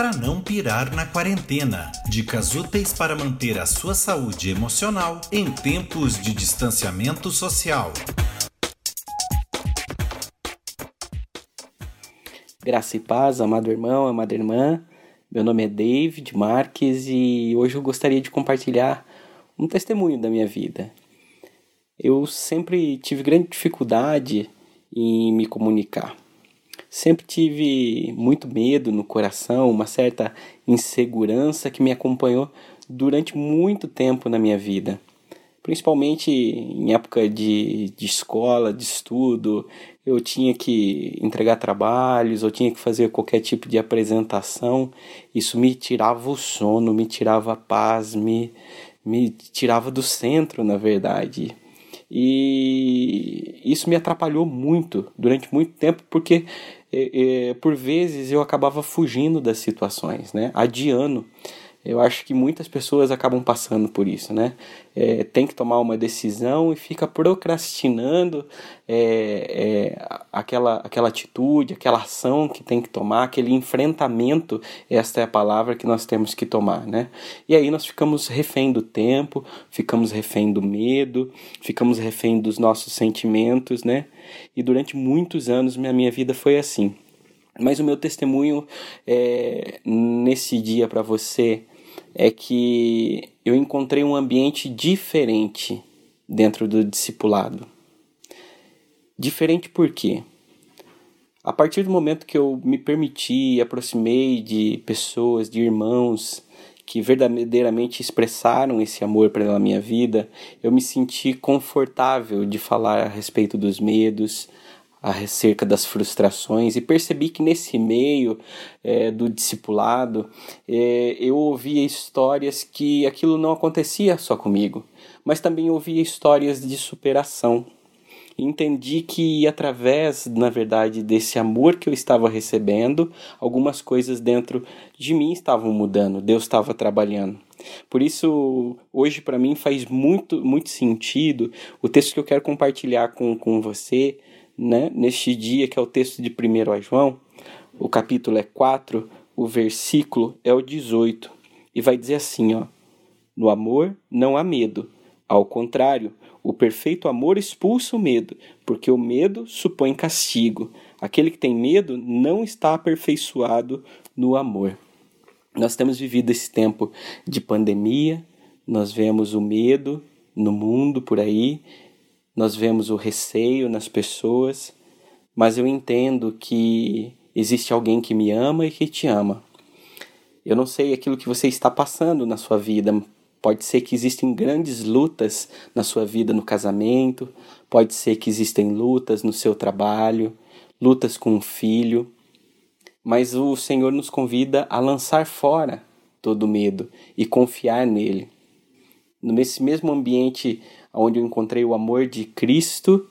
para não pirar na quarentena. Dicas úteis para manter a sua saúde emocional em tempos de distanciamento social. Graça e paz, amado irmão, amada irmã. Meu nome é David Marques e hoje eu gostaria de compartilhar um testemunho da minha vida. Eu sempre tive grande dificuldade em me comunicar. Sempre tive muito medo no coração, uma certa insegurança que me acompanhou durante muito tempo na minha vida. Principalmente em época de, de escola, de estudo, eu tinha que entregar trabalhos, eu tinha que fazer qualquer tipo de apresentação. Isso me tirava o sono, me tirava a paz, me, me tirava do centro, na verdade. E isso me atrapalhou muito durante muito tempo, porque é, é, por vezes eu acabava fugindo das situações, né? adiando. Eu acho que muitas pessoas acabam passando por isso, né? É, tem que tomar uma decisão e fica procrastinando é, é, aquela, aquela atitude, aquela ação que tem que tomar, aquele enfrentamento. Esta é a palavra que nós temos que tomar, né? E aí nós ficamos refém do tempo, ficamos refém do medo, ficamos refém dos nossos sentimentos, né? E durante muitos anos minha, minha vida foi assim. Mas o meu testemunho é, nesse dia para você é que eu encontrei um ambiente diferente dentro do discipulado. Diferente por quê? A partir do momento que eu me permiti, aproximei de pessoas, de irmãos que verdadeiramente expressaram esse amor pela minha vida, eu me senti confortável de falar a respeito dos medos, acerca das frustrações e percebi que nesse meio é, do discipulado é, eu ouvia histórias que aquilo não acontecia só comigo, mas também ouvia histórias de superação. Entendi que através, na verdade, desse amor que eu estava recebendo, algumas coisas dentro de mim estavam mudando, Deus estava trabalhando. Por isso, hoje para mim faz muito, muito sentido o texto que eu quero compartilhar com, com você, né, neste dia, que é o texto de 1 João, o capítulo é 4, o versículo é o 18, e vai dizer assim, ó: No amor não há medo. Ao contrário, o perfeito amor expulsa o medo, porque o medo supõe castigo. Aquele que tem medo não está aperfeiçoado no amor. Nós temos vivido esse tempo de pandemia, nós vemos o medo no mundo por aí, nós vemos o receio nas pessoas, mas eu entendo que existe alguém que me ama e que te ama. Eu não sei aquilo que você está passando na sua vida. Pode ser que existem grandes lutas na sua vida no casamento, pode ser que existem lutas no seu trabalho, lutas com um filho, mas o Senhor nos convida a lançar fora todo medo e confiar nele. Nesse mesmo ambiente onde eu encontrei o amor de Cristo,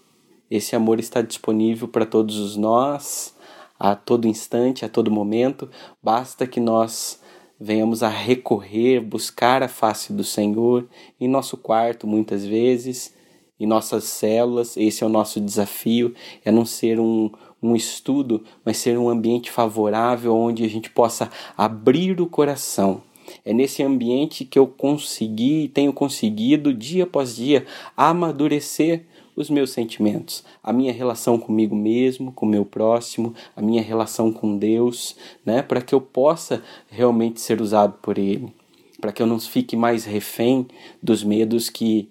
esse amor está disponível para todos os nós, a todo instante, a todo momento. Basta que nós venhamos a recorrer, buscar a face do Senhor em nosso quarto, muitas vezes, em nossas células. Esse é o nosso desafio: é não ser um, um estudo, mas ser um ambiente favorável onde a gente possa abrir o coração é nesse ambiente que eu consegui e tenho conseguido dia após dia amadurecer os meus sentimentos, a minha relação comigo mesmo, com o meu próximo, a minha relação com Deus, né, para que eu possa realmente ser usado por ele, para que eu não fique mais refém dos medos que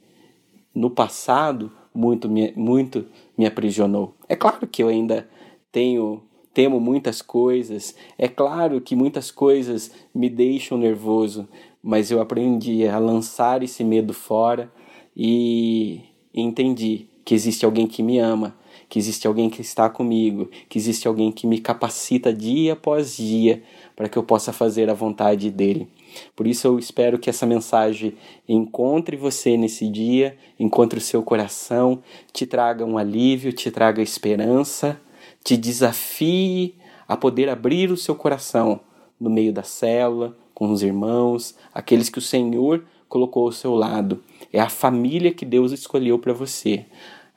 no passado muito me, muito me aprisionou. É claro que eu ainda tenho temo muitas coisas. É claro que muitas coisas me deixam nervoso, mas eu aprendi a lançar esse medo fora e entendi que existe alguém que me ama, que existe alguém que está comigo, que existe alguém que me capacita dia após dia para que eu possa fazer a vontade dele. Por isso eu espero que essa mensagem encontre você nesse dia, encontre o seu coração, te traga um alívio, te traga esperança te desafie a poder abrir o seu coração no meio da célula, com os irmãos, aqueles que o Senhor colocou ao seu lado. É a família que Deus escolheu para você.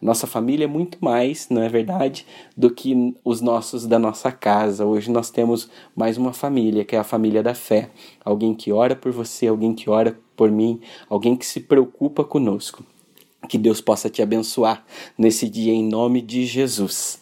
Nossa família é muito mais, não é verdade, do que os nossos da nossa casa. Hoje nós temos mais uma família, que é a família da fé. Alguém que ora por você, alguém que ora por mim, alguém que se preocupa conosco. Que Deus possa te abençoar nesse dia em nome de Jesus